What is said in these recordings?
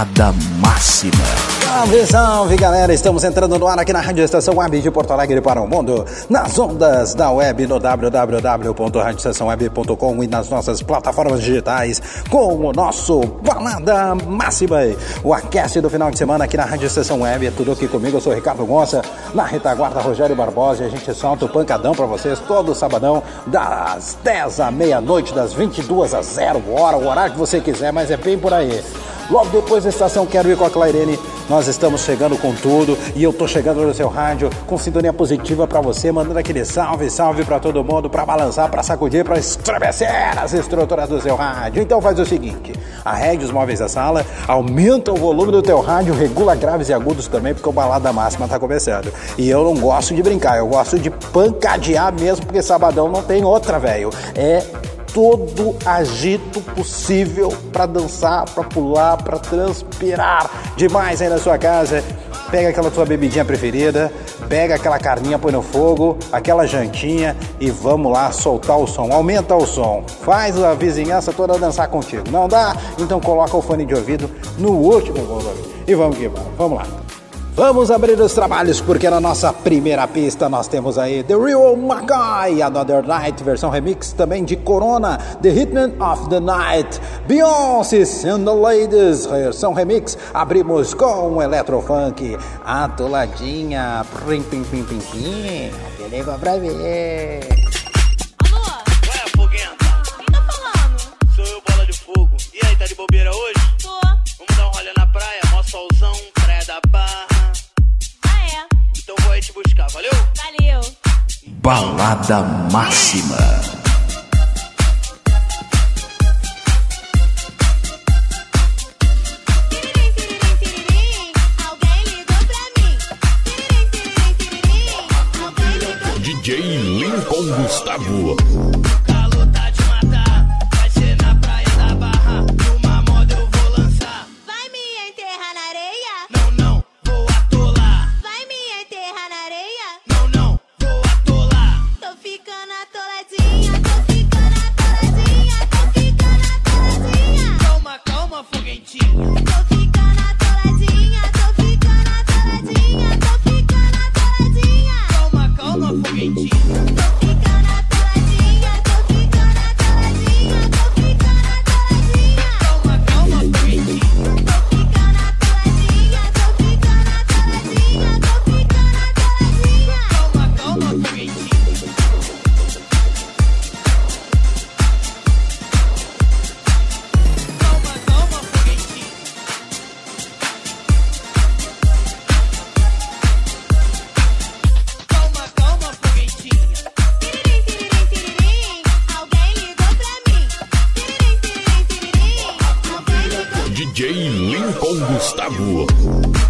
Balada Máxima. Salve, salve galera! Estamos entrando no ar aqui na Rádio Estação Web de Porto Alegre para o mundo, nas ondas da web no www.radioestaçãoweb.com e nas nossas plataformas digitais com o nosso Balada Máxima. O aquece do final de semana aqui na Rádio Estação Web. É tudo aqui comigo, eu sou Ricardo Gonça, na retaguarda Rogério Barbosa e a gente solta o pancadão para vocês todo sabadão, das 10 à meia-noite, das 22 às 0 hora, o horário que você quiser, mas é bem por aí. Logo depois da estação Quero Ir com a Clairene, nós estamos chegando com tudo e eu tô chegando no seu rádio com sintonia positiva para você, mandando aquele salve, salve para todo mundo, para balançar, para sacudir, para estremecer as estruturas do seu rádio. Então faz o seguinte, arregue os móveis da sala, aumenta o volume do teu rádio, regula graves e agudos também, porque o balada máxima tá começando. E eu não gosto de brincar, eu gosto de pancadear mesmo, porque sabadão não tem outra, velho. É todo agito possível para dançar, para pular, para transpirar demais aí na sua casa. Pega aquela tua bebidinha preferida, pega aquela carninha, põe no fogo, aquela jantinha e vamos lá soltar o som. Aumenta o som, faz a vizinhança toda dançar contigo. Não dá? Então coloca o fone de ouvido no último volume. E vamos que vamos. Vamos lá. Vamos abrir os trabalhos porque na nossa primeira pista nós temos aí The Real McCoy, Another Night, versão remix também de Corona, The Hitman of the Night, Beyoncé and the Ladies, versão remix. Abrimos com um Electrofunk, atoladinha, pim pim pim pim pim, liga pra ver. Alguém ligou DJ Lincoln Gustavo. DJ Lincoln Gustavo.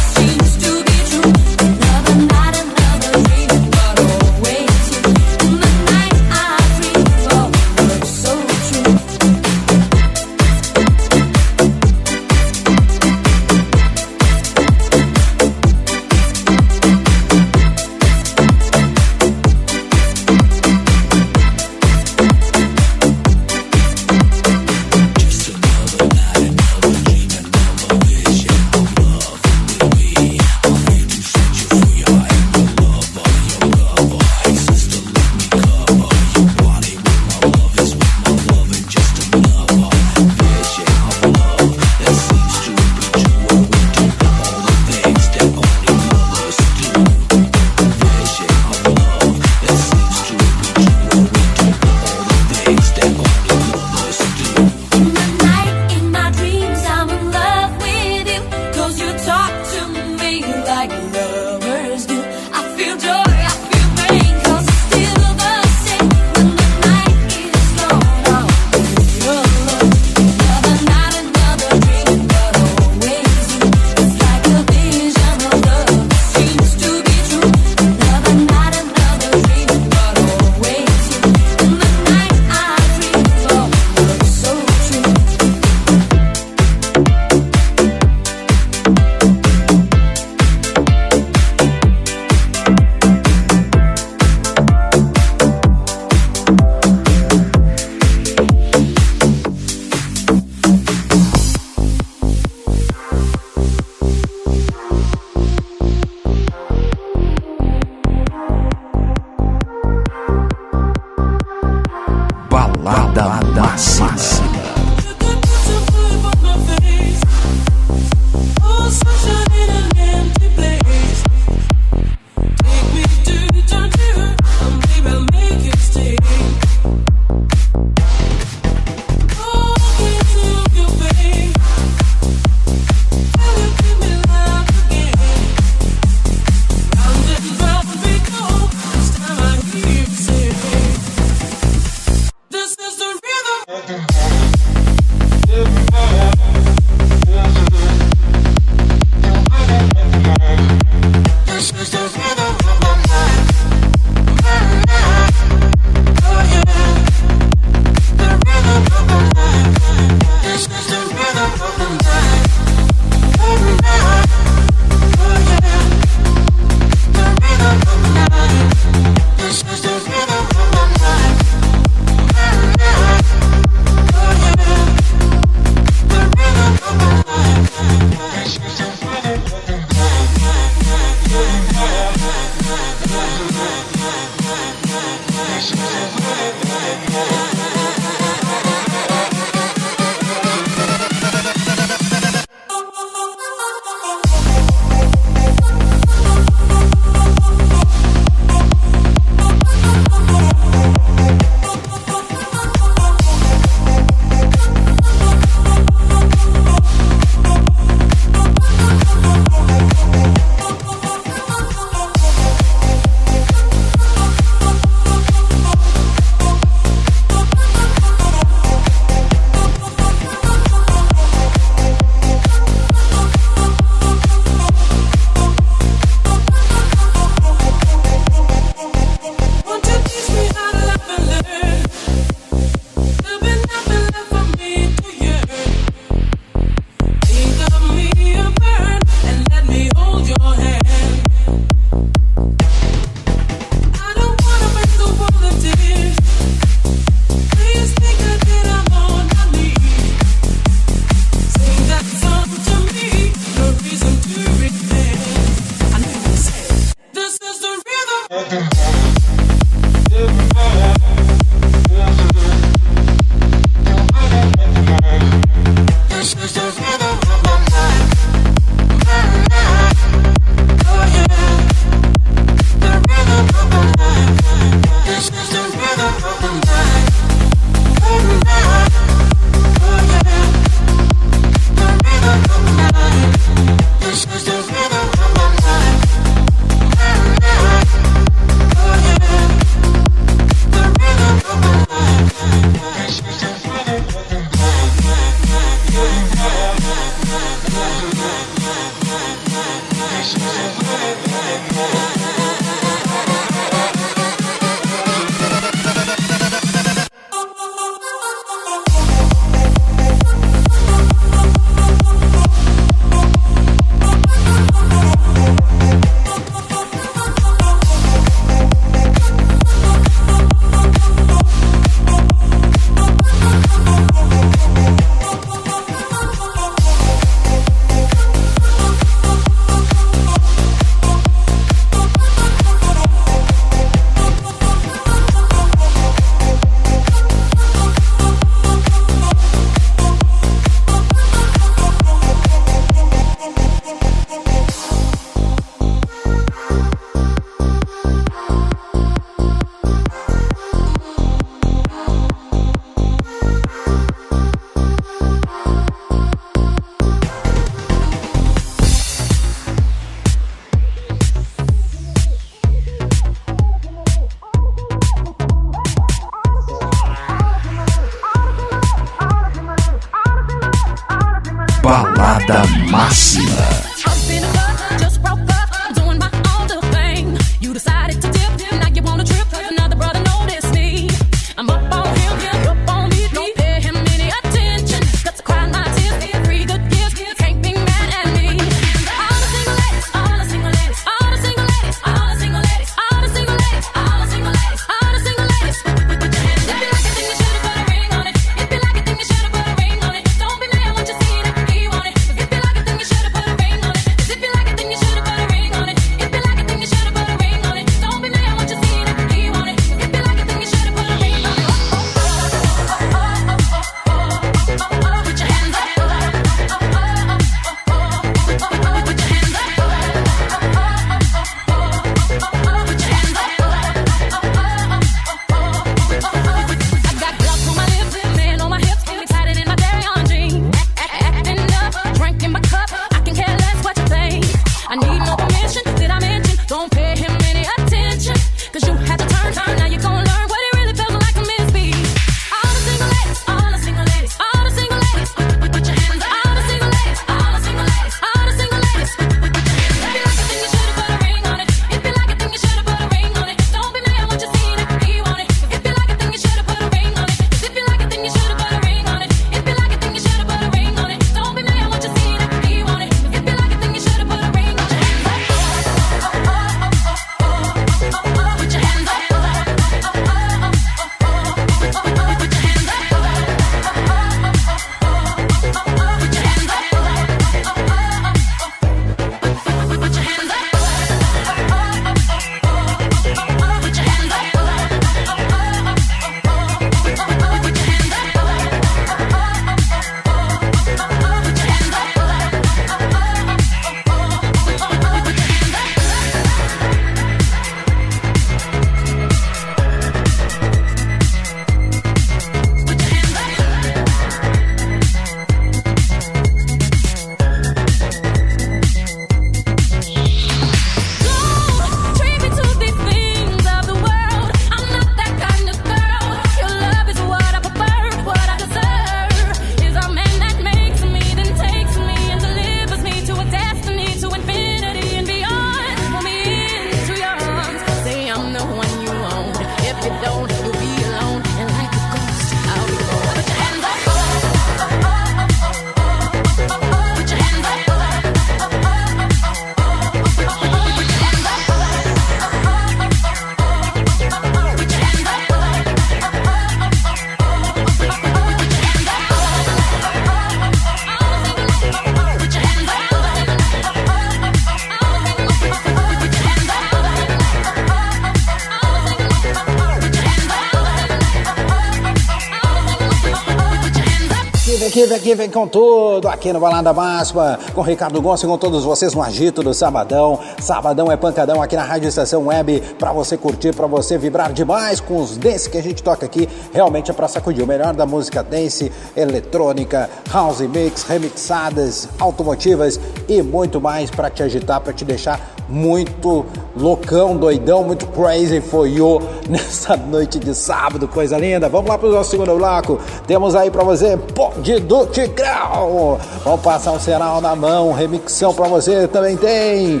Vem, vem aqui, vem com tudo, aqui no Balada Baspa, com Ricardo Gonçalves com todos vocês no agito do sabadão. Sabadão é pancadão aqui na Rádio Estação Web, para você curtir, para você vibrar demais com os dance que a gente toca aqui. Realmente é para sacudir o melhor da música dance, eletrônica, house mix, remixadas, automotivas e muito mais para te agitar, para te deixar muito loucão, doidão, muito crazy for you nessa noite de sábado, coisa linda. Vamos lá para o nosso segundo bloco. Temos aí para você Bonde do Tigrão. Vamos passar um sinal na mão, remixão para você também tem.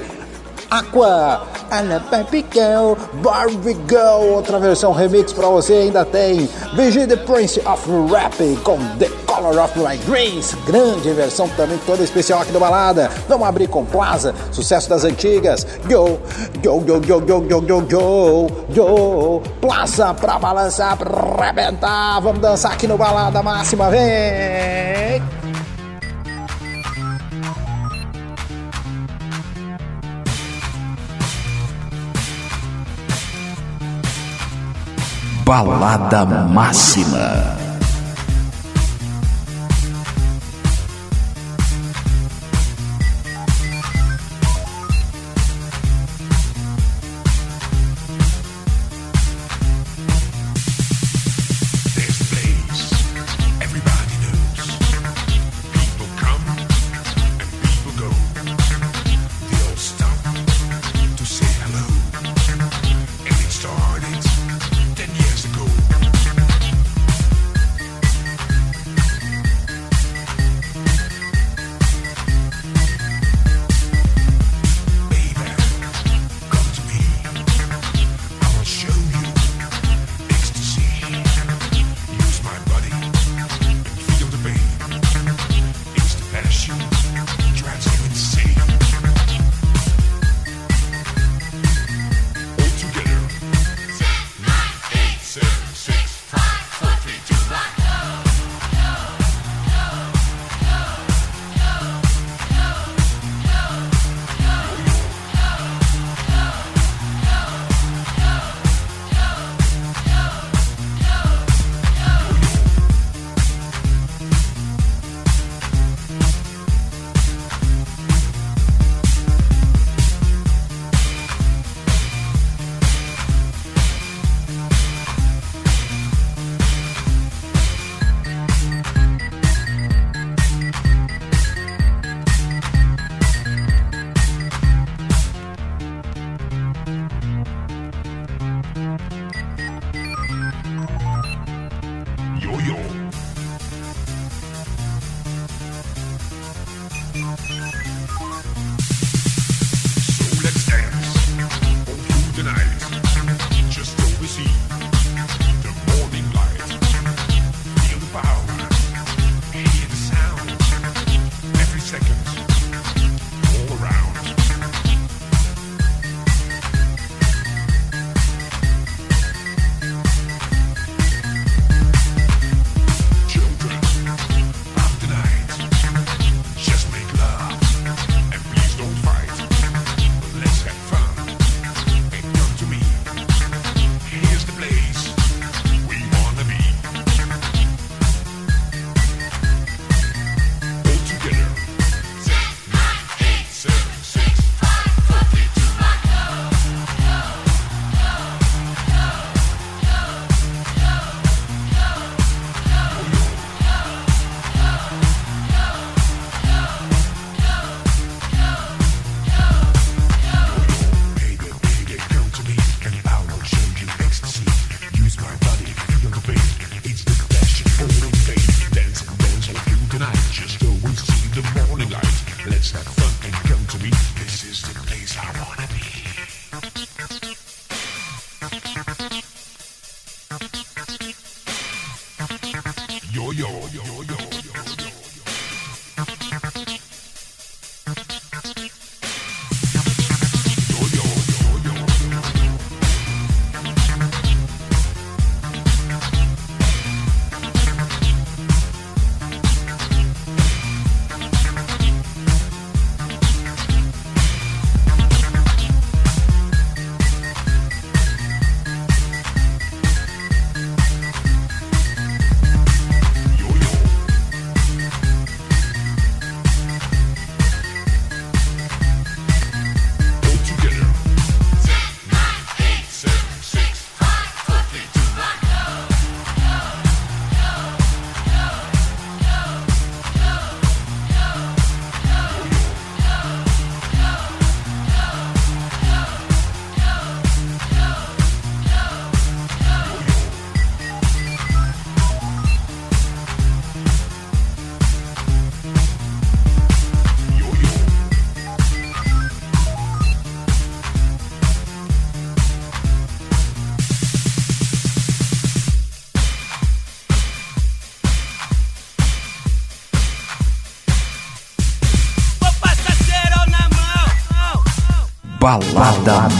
Aqua, Ana Baby Girl, Barbie Girl, outra versão remix para você ainda tem. BG The Prince of Rap com The Color of My Grace, grande versão também toda especial aqui do Balada. Vamos abrir com Plaza, sucesso das antigas. Yo, yo, yo, yo, yo, yo, yo, yo, yo. Plaza pra balançar, pra arrebentar. Vamos dançar aqui no Balada Máxima, vem! Balada Máxima.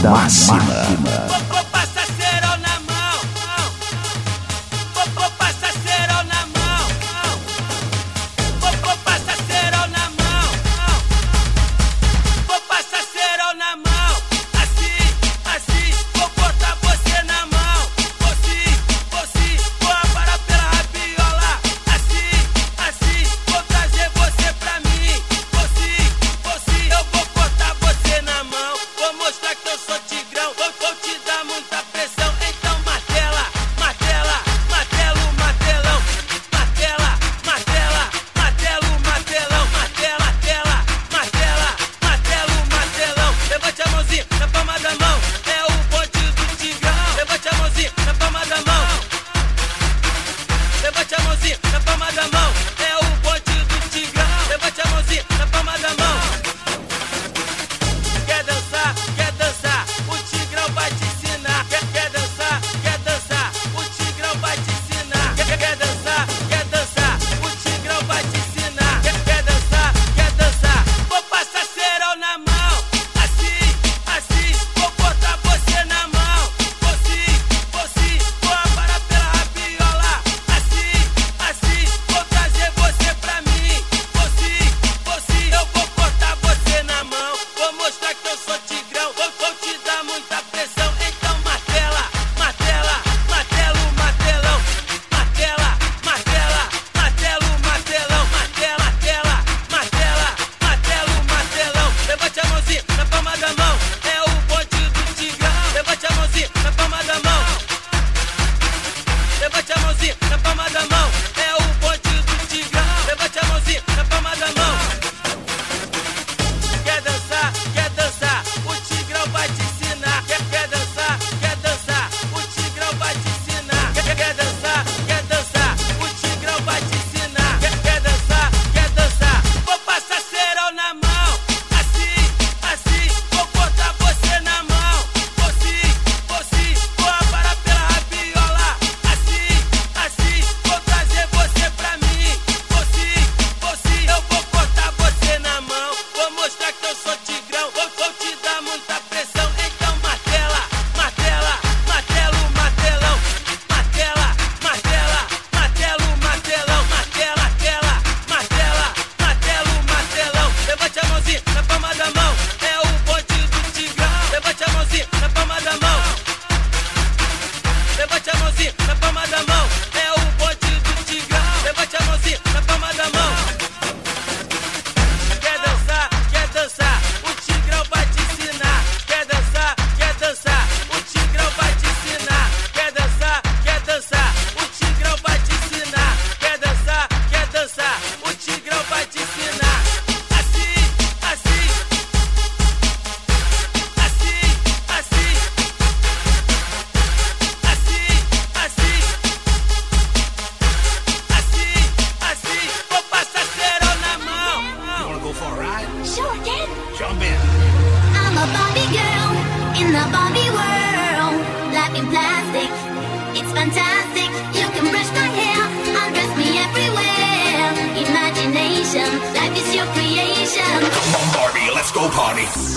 Máxima. Vou,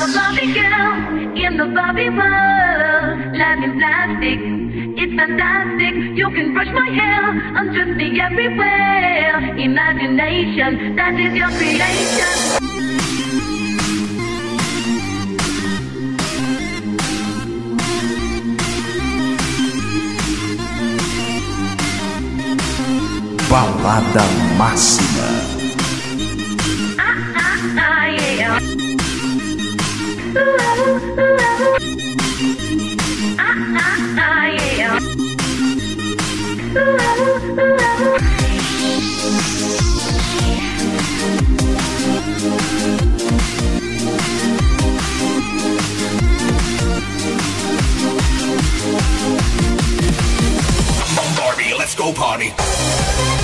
a Barbie girl in the Barbie world. Life in plastic, it's fantastic. You can brush my hair, I'm drifting everywhere. Imagination, that is your creation. Balada Máxima. Barbie, let's go party.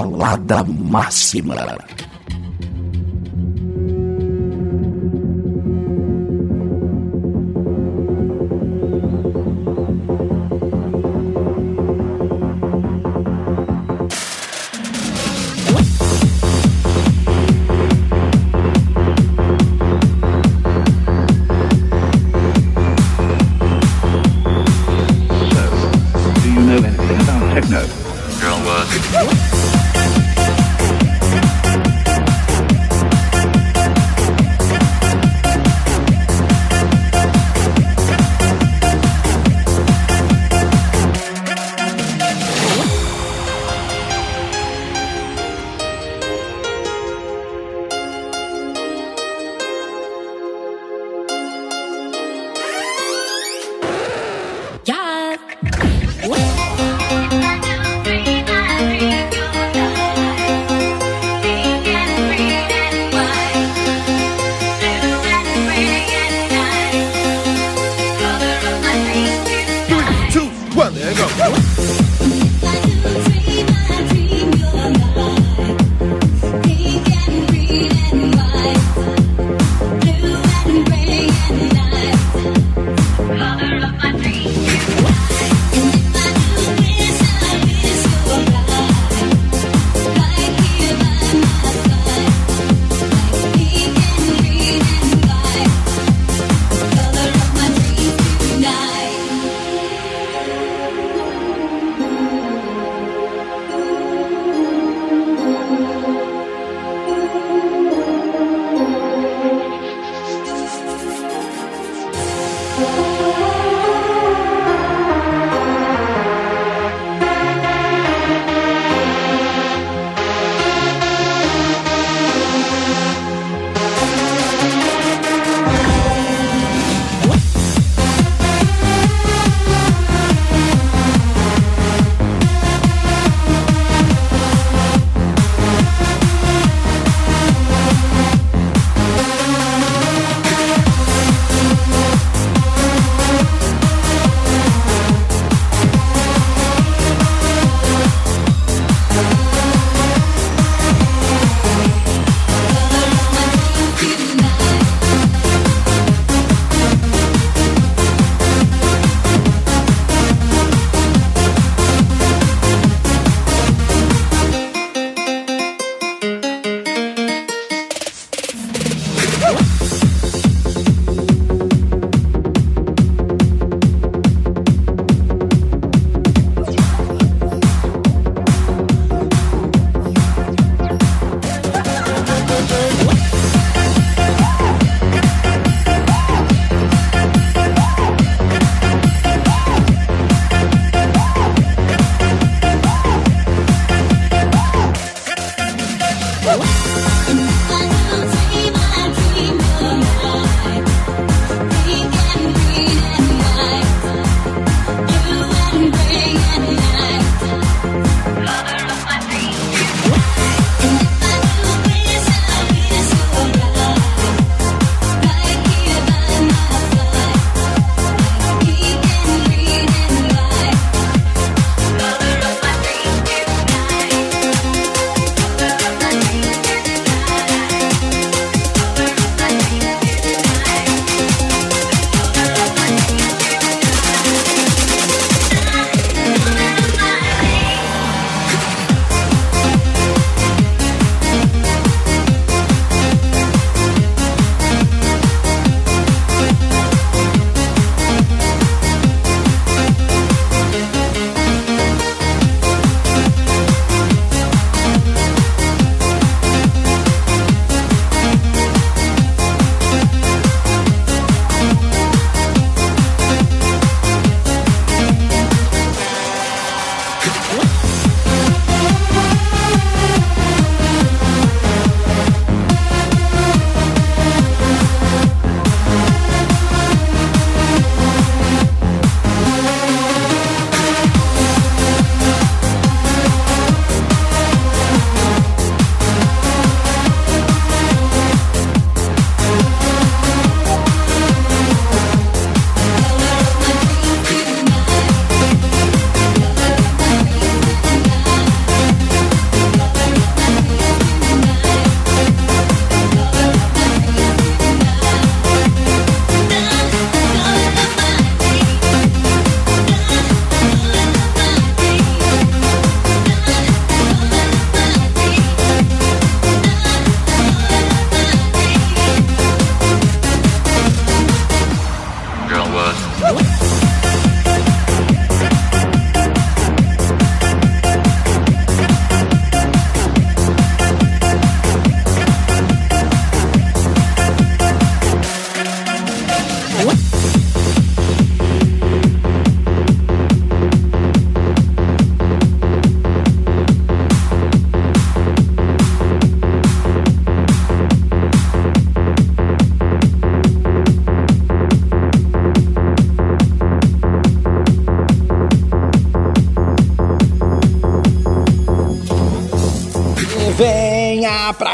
Allah máxima.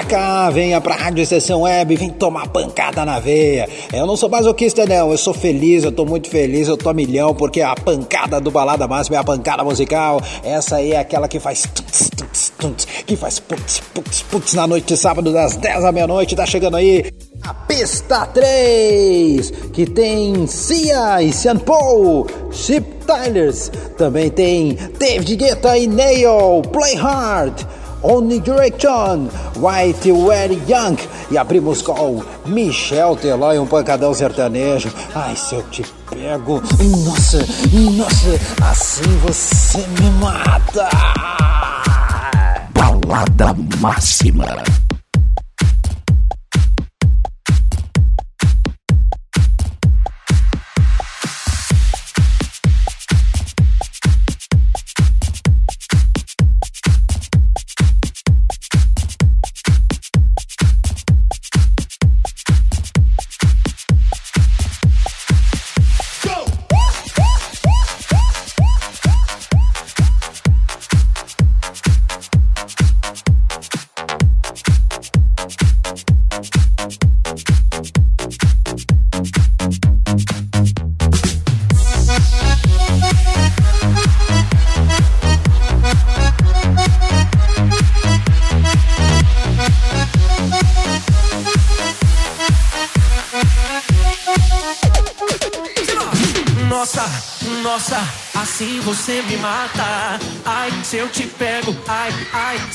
Cá, venha pra Rádio Estação Web, vem tomar pancada na veia. Eu não sou masoquista, não, eu sou feliz, eu tô muito feliz, eu tô milhão, porque a pancada do Balada Máxima é a pancada musical. Essa aí é aquela que faz tuts, tuts, tuts, que faz putz, putz, putz na noite de sábado, das 10 à meia-noite, tá chegando aí. A pista 3, que tem Cia e Sean Paul, Chip Tylers, também tem David Guetta e Nail, Play Hard, Only Direction, White Very Young e abrimos com Michel Teló e um pancadão sertanejo. Ai, se eu te pego, nossa, nossa, assim você me mata. Balada Máxima.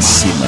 Máxima.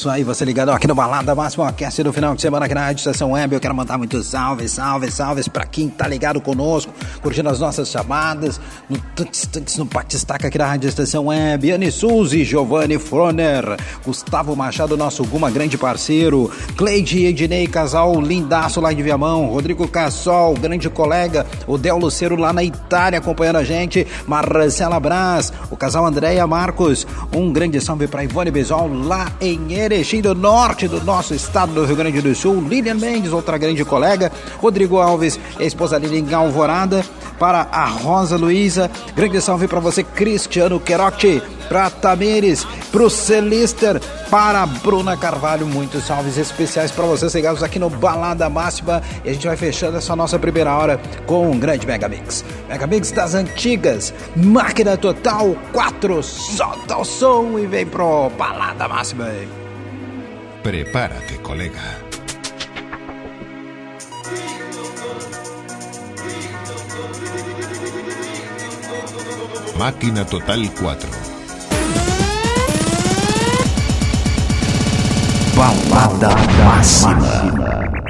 Isso aí, você ligado aqui no Balada Máxima Orquestra do final de semana aqui na Rádio Estação Web. Eu quero mandar muitos salves, salves, salves pra quem tá ligado conosco, curtindo as nossas chamadas, no Tantes Tantes no Batistaca aqui na Rádio Estação Web. Anne Suzy, Giovanni Froner, Gustavo Machado, nosso Guma, grande parceiro, Cleide Ednei, casal lindaço lá de Viamão, Rodrigo Cassol, grande colega, o Del Lucero lá na Itália acompanhando a gente, Marcela Brás, o casal Andréia Marcos, um grande salve pra Ivone Besol lá em Erechim do Norte do nosso estado do Rio Grande do Sul, Lilian Mendes, outra grande colega, Rodrigo Alves, esposa Lilian Alvorada, para a Rosa Luiza, grande salve para você, Cristiano Querotti, para Tamires, para o Celister, para a Bruna Carvalho, muitos salves especiais para vocês ligados aqui no Balada Máxima e a gente vai fechando essa nossa primeira hora com um grande Megamix. Megamix das antigas, máquina total 4, solta o som e vem pro Balada Máxima. Prepárate, colega. Máquina Total 4. Balada Máxima.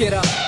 Get up,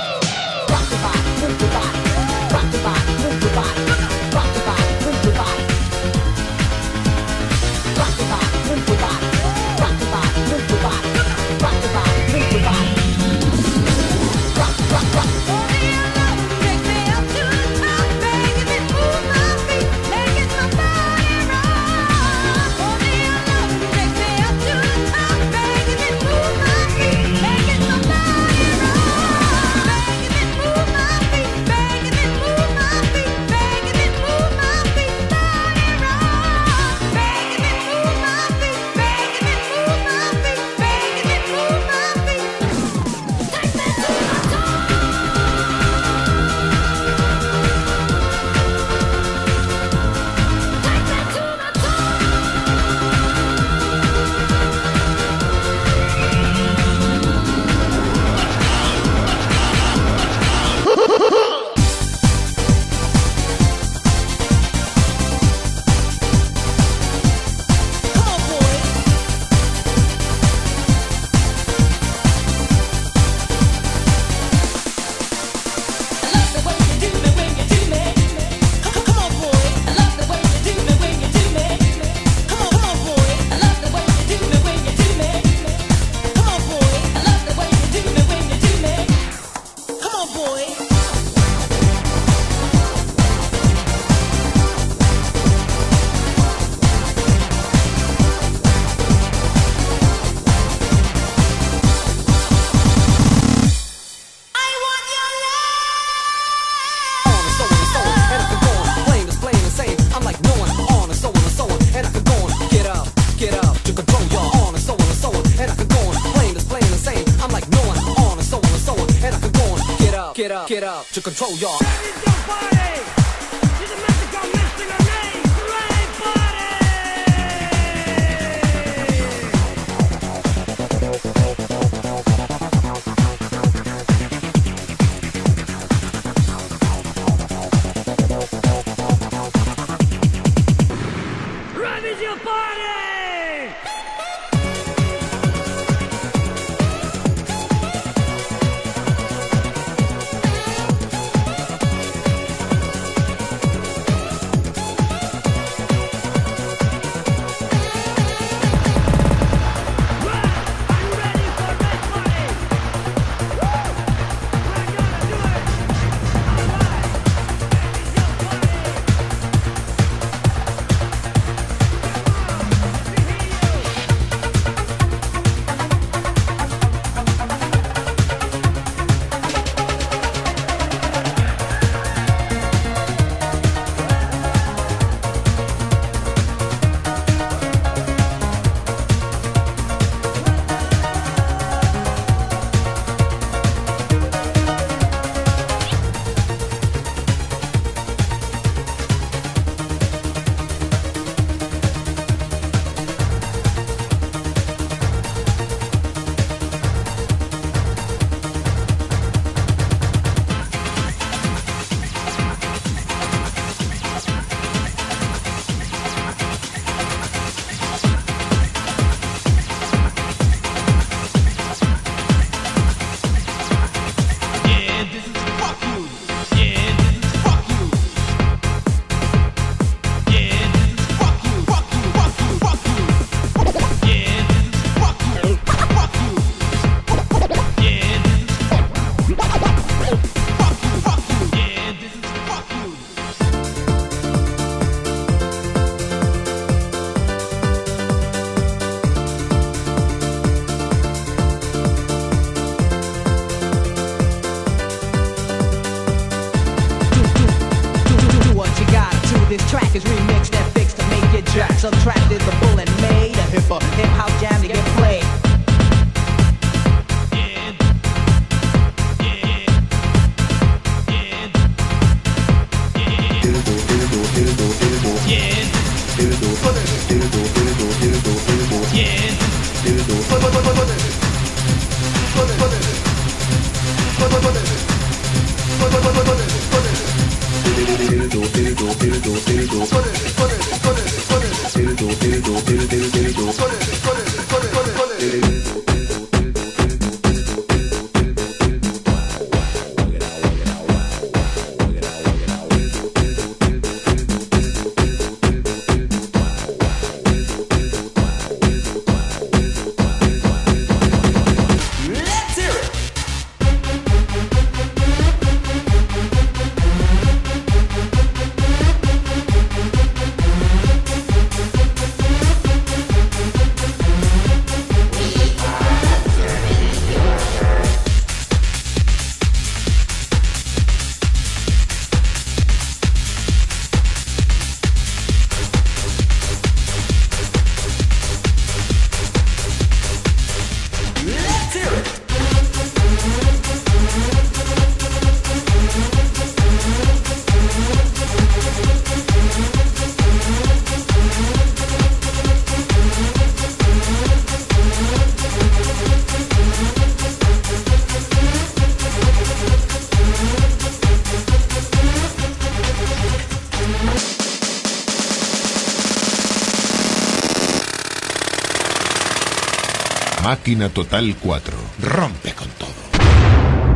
Máquina Total 4. Rompe con todo.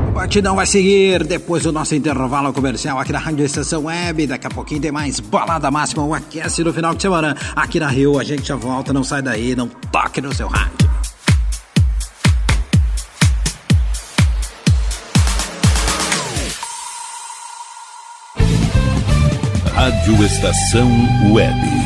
O batidão vai seguir depois do nosso intervalo comercial aqui na Rádio Estação Web. Daqui a pouquinho tem mais Balada Máxima, o aquece no final de semana. Aqui na Rio, a gente já volta, não sai daí, não toque no seu rádio. Rádio Estação Web.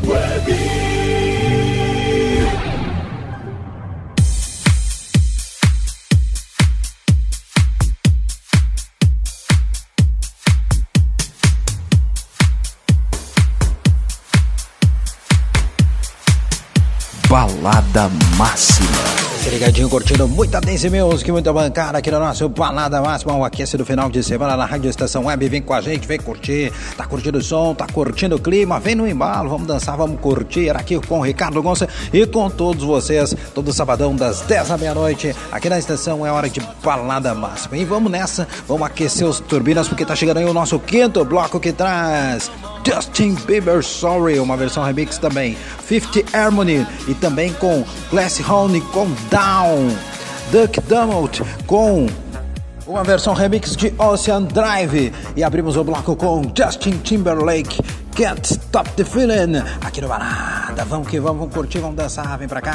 Web. Balada Máxima. Se ligadinho, curtindo muita dance music, muita bancada aqui no nosso Balada Máxima, o aquece do final de semana na Rádio Estação Web. Vem com a gente, vem curtir. Tá curtindo o som, tá curtindo o clima, vem no embalo, vamos dançar, vamos curtir. Aqui com o Ricardo Gonça e com todos vocês, todo sabadão das 10 à meia-noite. Aqui na estação é hora de Balada Máxima. E vamos nessa, vamos aquecer os turbinas, porque tá chegando aí o nosso quinto bloco que traz. Justin Bieber Sorry, uma versão remix também. 50 Harmony e também com Glass Honey com Down. Duck Dumont com uma versão remix de Ocean Drive. E abrimos o bloco com Justin Timberlake. Can't Stop the Feeling. Aqui no Balada. Vamos que vamos, vamos curtir, vamos dançar. Vem pra cá.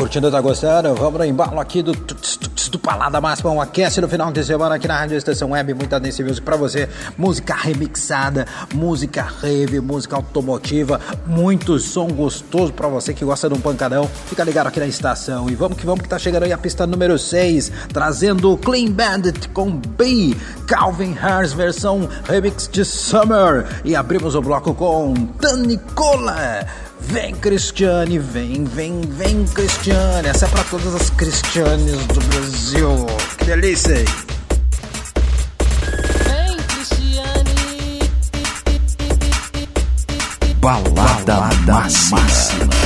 Curtindo, tá gostando? Vamos no embalo aqui do, do Palada Máxima, um aquece no final de semana aqui na Rádio Estação Web, muita dance music pra você, música remixada, música rave, música automotiva, muito som gostoso pra você que gosta de um pancadão, fica ligado aqui na estação. E vamos que vamos que tá chegando aí a pista número 6, trazendo Clean Bandit com B, Calvin Harris versão remix de Summer. E abrimos o bloco com Tanicola. Vem Cristiane, vem, vem, vem Cristiane. Essa é pra todas as Cristianes do Brasil. Que delícia! hein? Vem, Cristiane. Balada Máxima. Vem,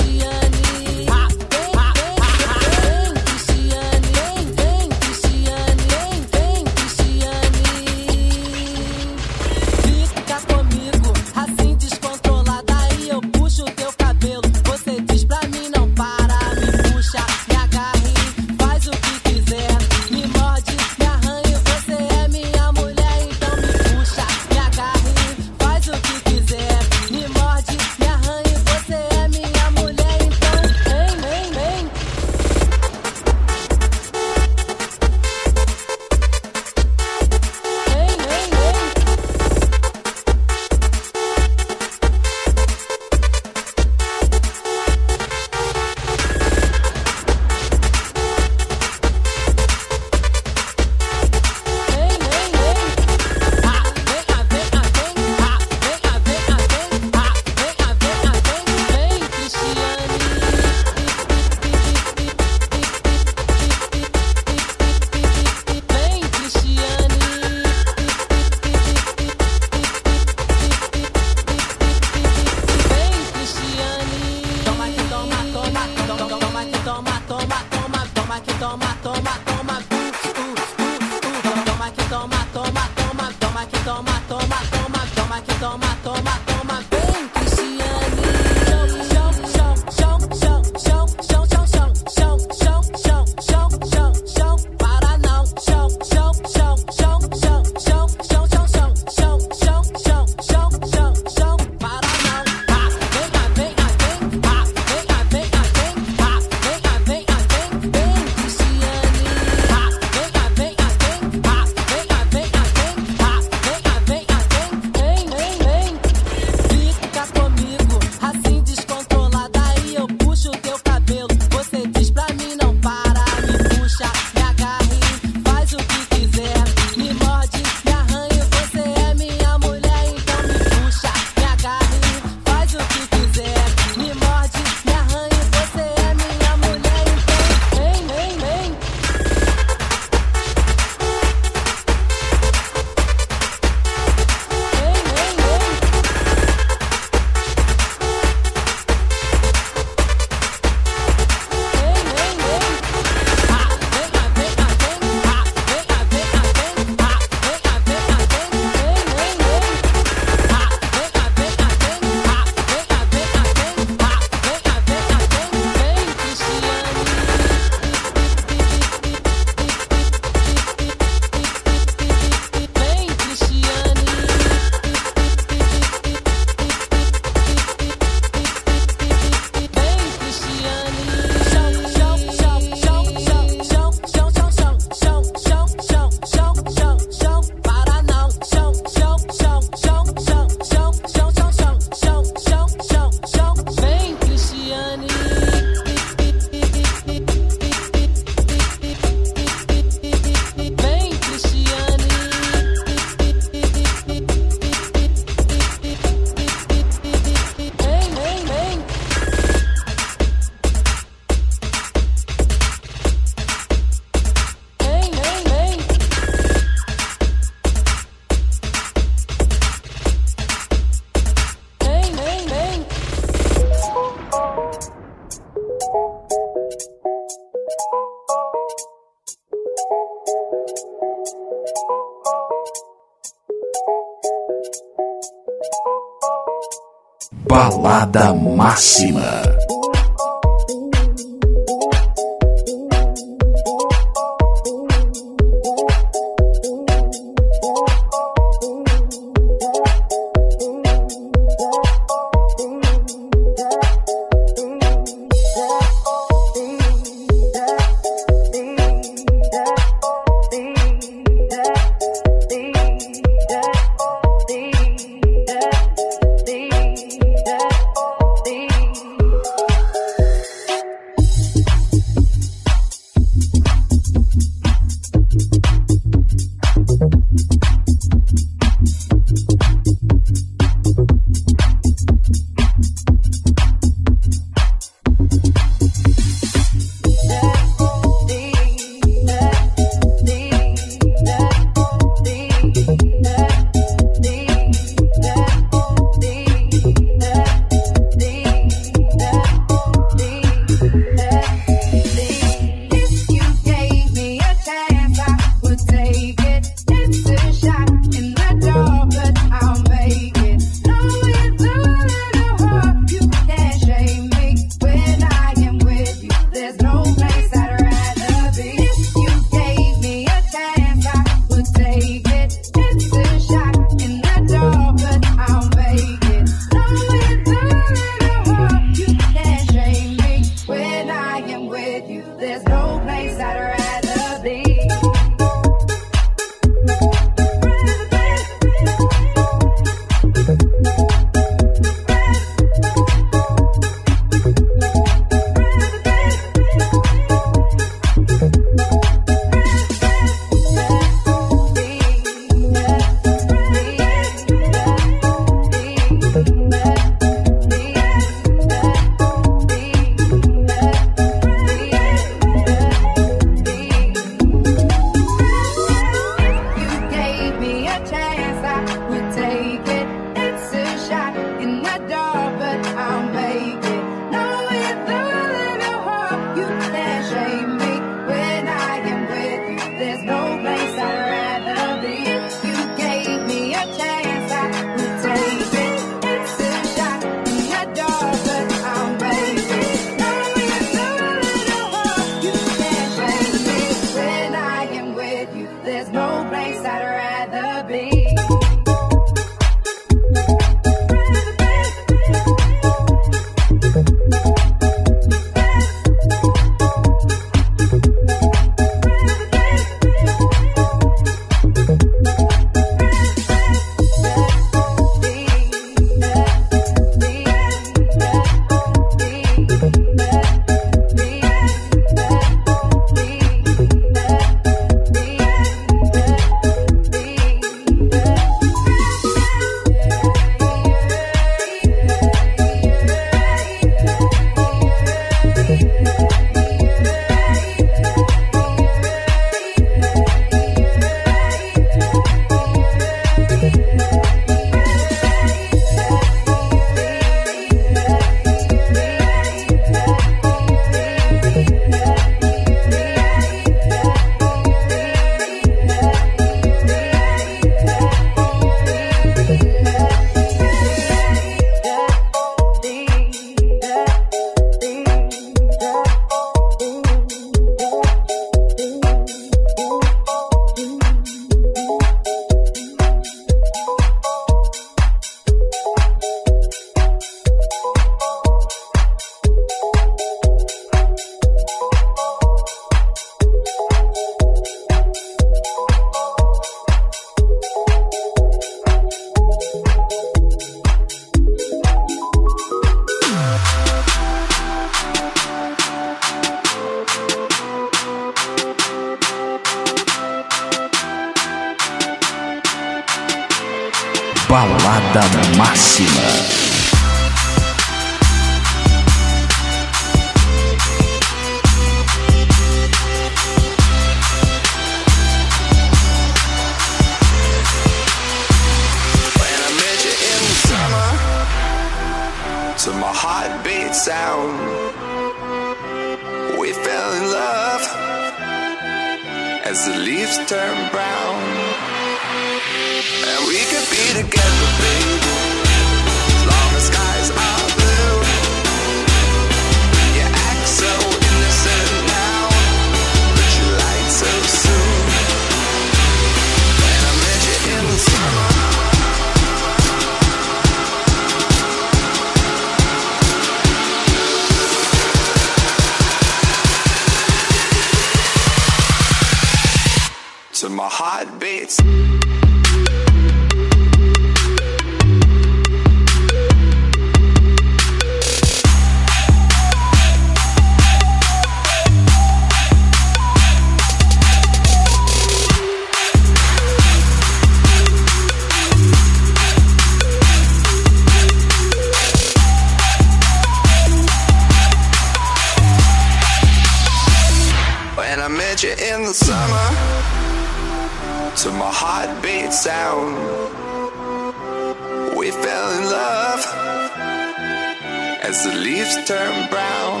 as the leaves turn brown.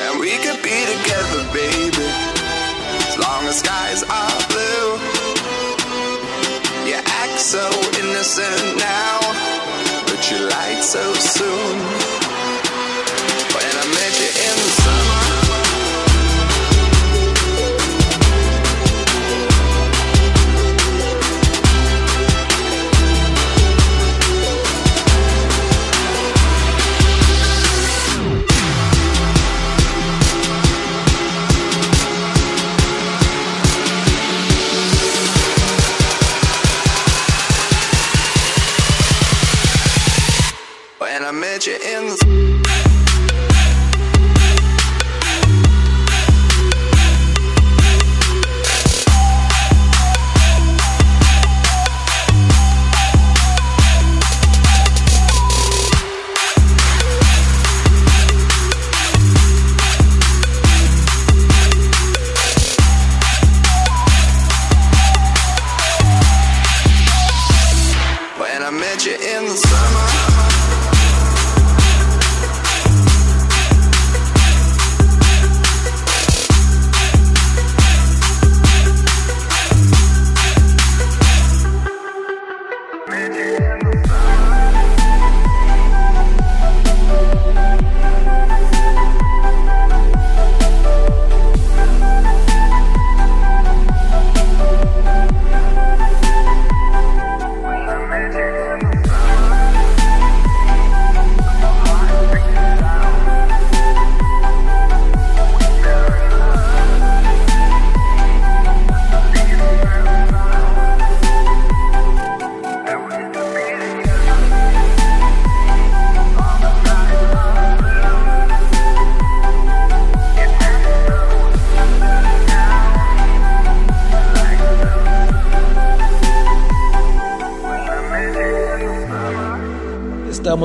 And we could be together, baby, as long as skies are blue. You act so innocent now, but you lied so soon.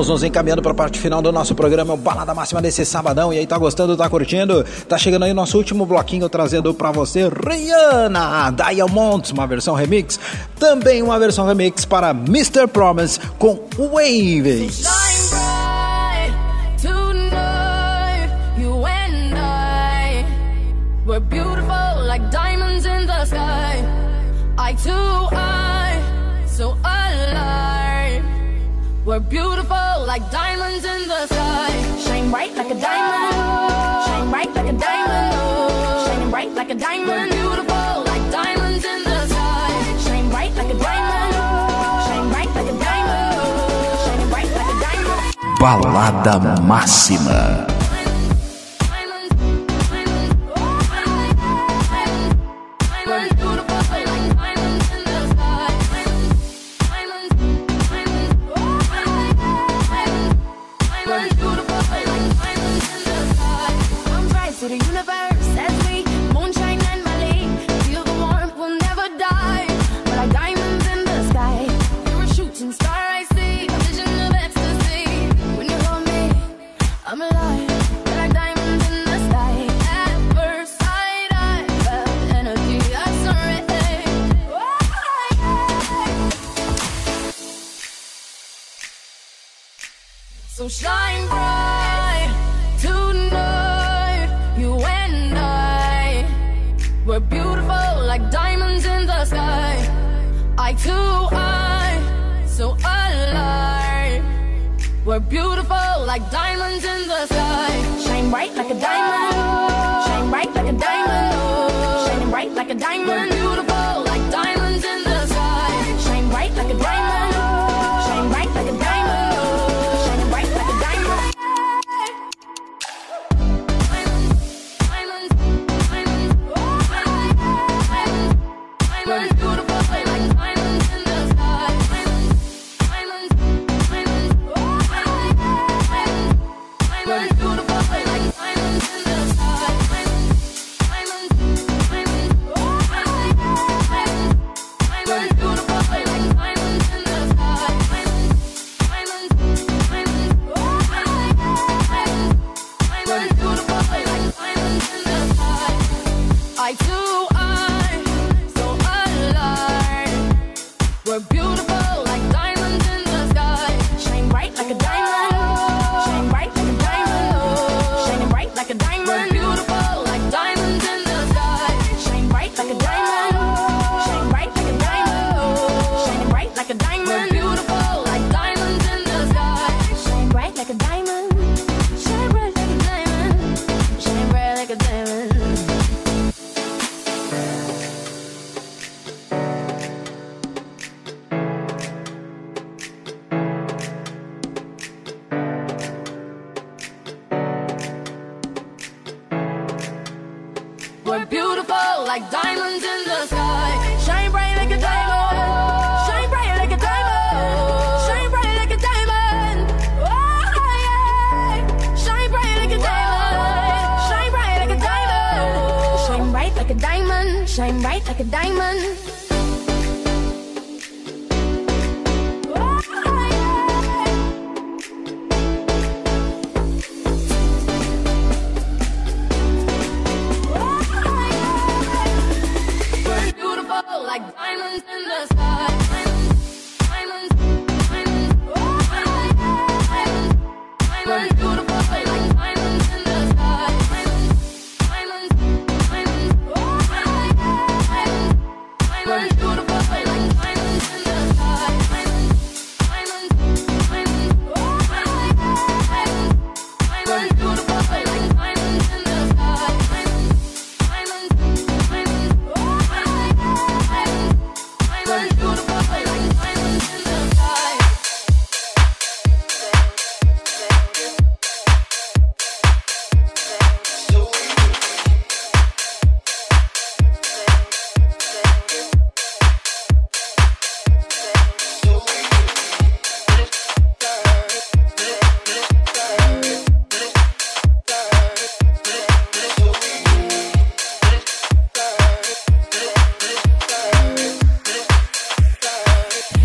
Estamos nos encaminhando para a parte final do nosso programa, o Balada Máxima desse sabadão. E aí, tá gostando, tá curtindo? Tá chegando aí o nosso último bloquinho trazendo para você Rihanna Diamonds, uma versão remix. Também uma versão remix para Mr. Promise com Waves. We're beautiful like diamonds in the sky. Shine bright like a diamond. Shine bright like a diamond. Oh, shining bright like a diamond. We're beautiful like diamonds in the sky. Shine bright like a diamond. Shine bright like a diamond. Oh, shining bright like a diamond. Balada Máxima. Bang, bang,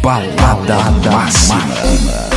Balada Máxima.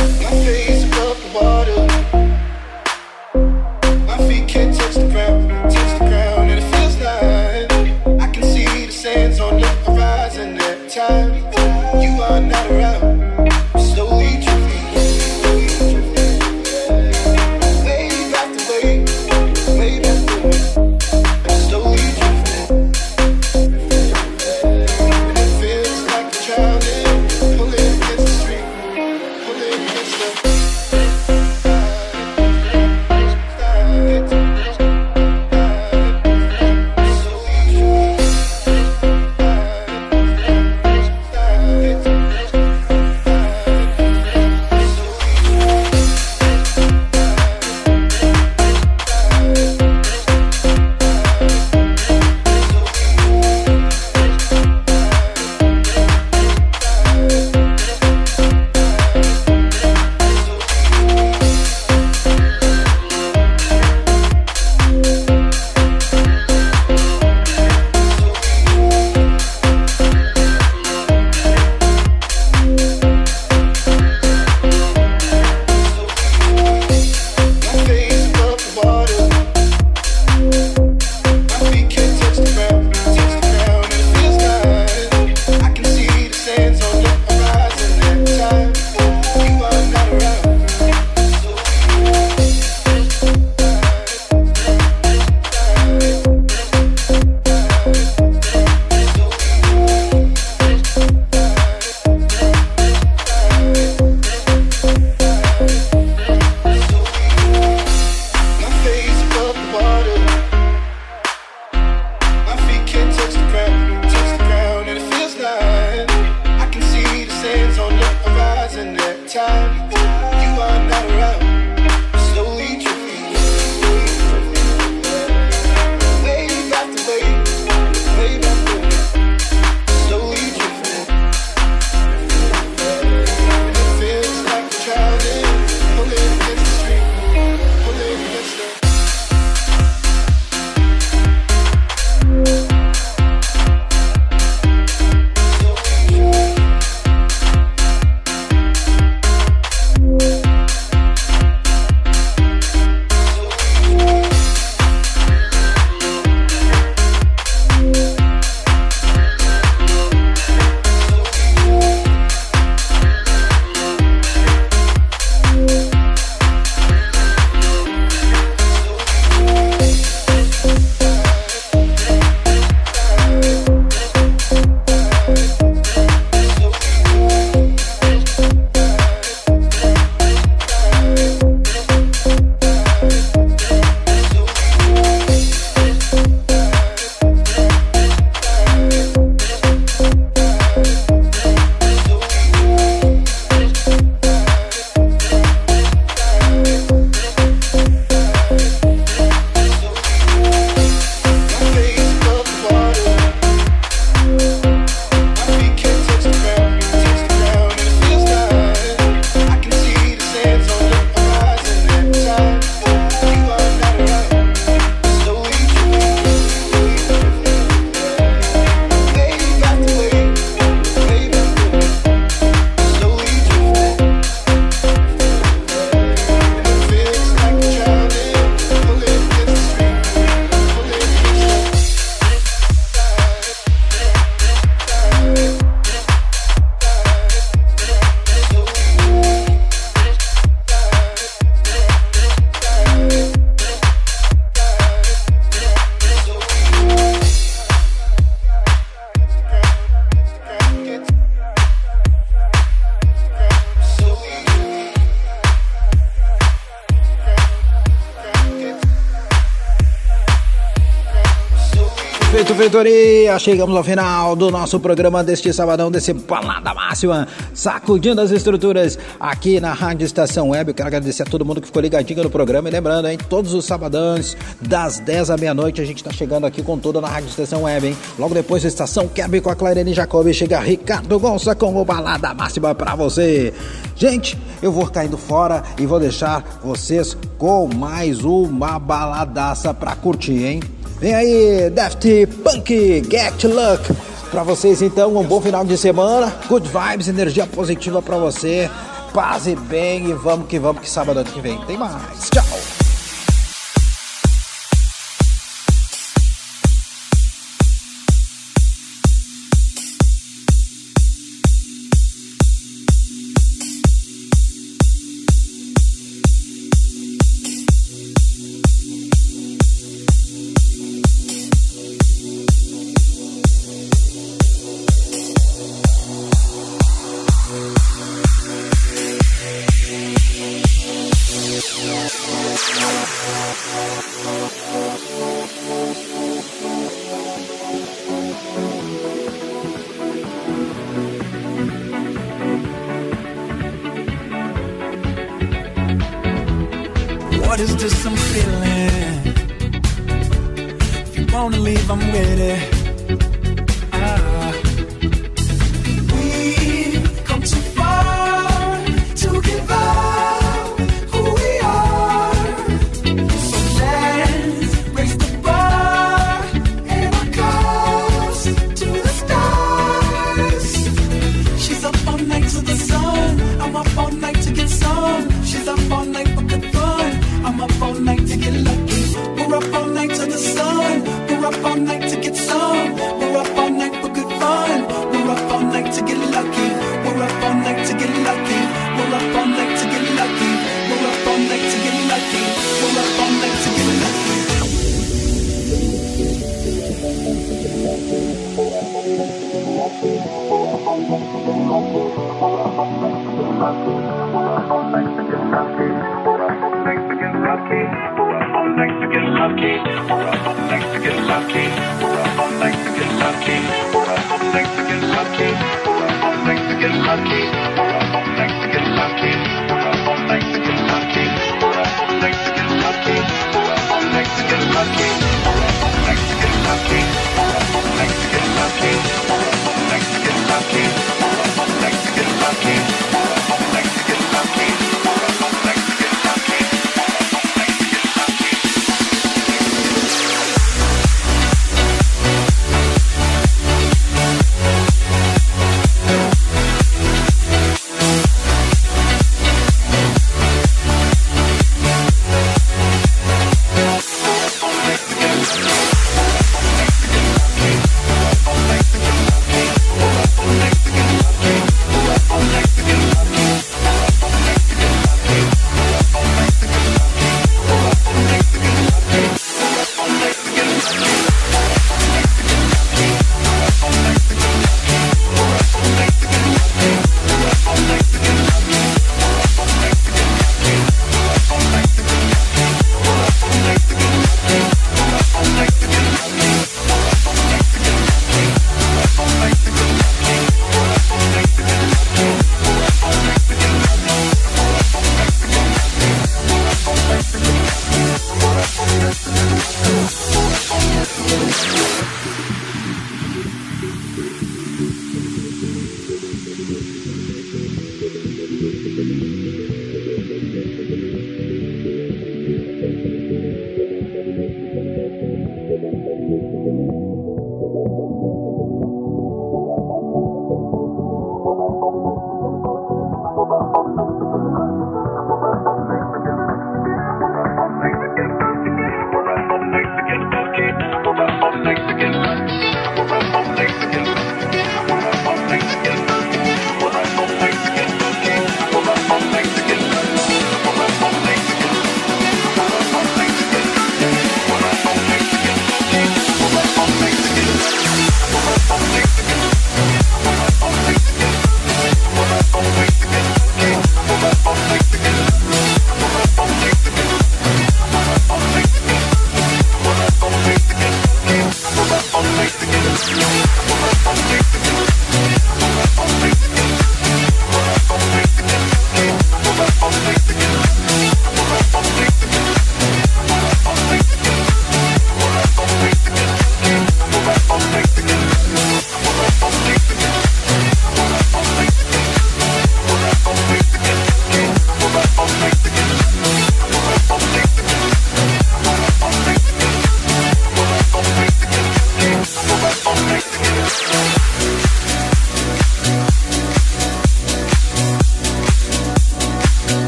Certo, feitoria! Chegamos ao final do nosso programa deste sabadão, desse Balada Máxima, sacudindo as estruturas aqui na Rádio Estação Web. Eu quero agradecer a todo mundo que ficou ligadinho no programa. E lembrando, hein, todos os sabadões, das 10 à meia-noite, a gente está chegando aqui com tudo na Rádio Estação Web, hein? Logo depois da Estação Kerby com a Clairene Jacob, chega Ricardo Gonça com o Balada Máxima pra você. Gente, eu vou caindo fora e vou deixar vocês com mais uma baladaça pra curtir, hein? Vem aí, Daft Punk, Get Luck. Pra vocês então, um bom final de semana, good vibes, energia positiva pra você. Paz e bem e vamos que vamos que sábado que vem tem mais. Tchau.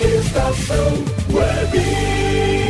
Estação Web.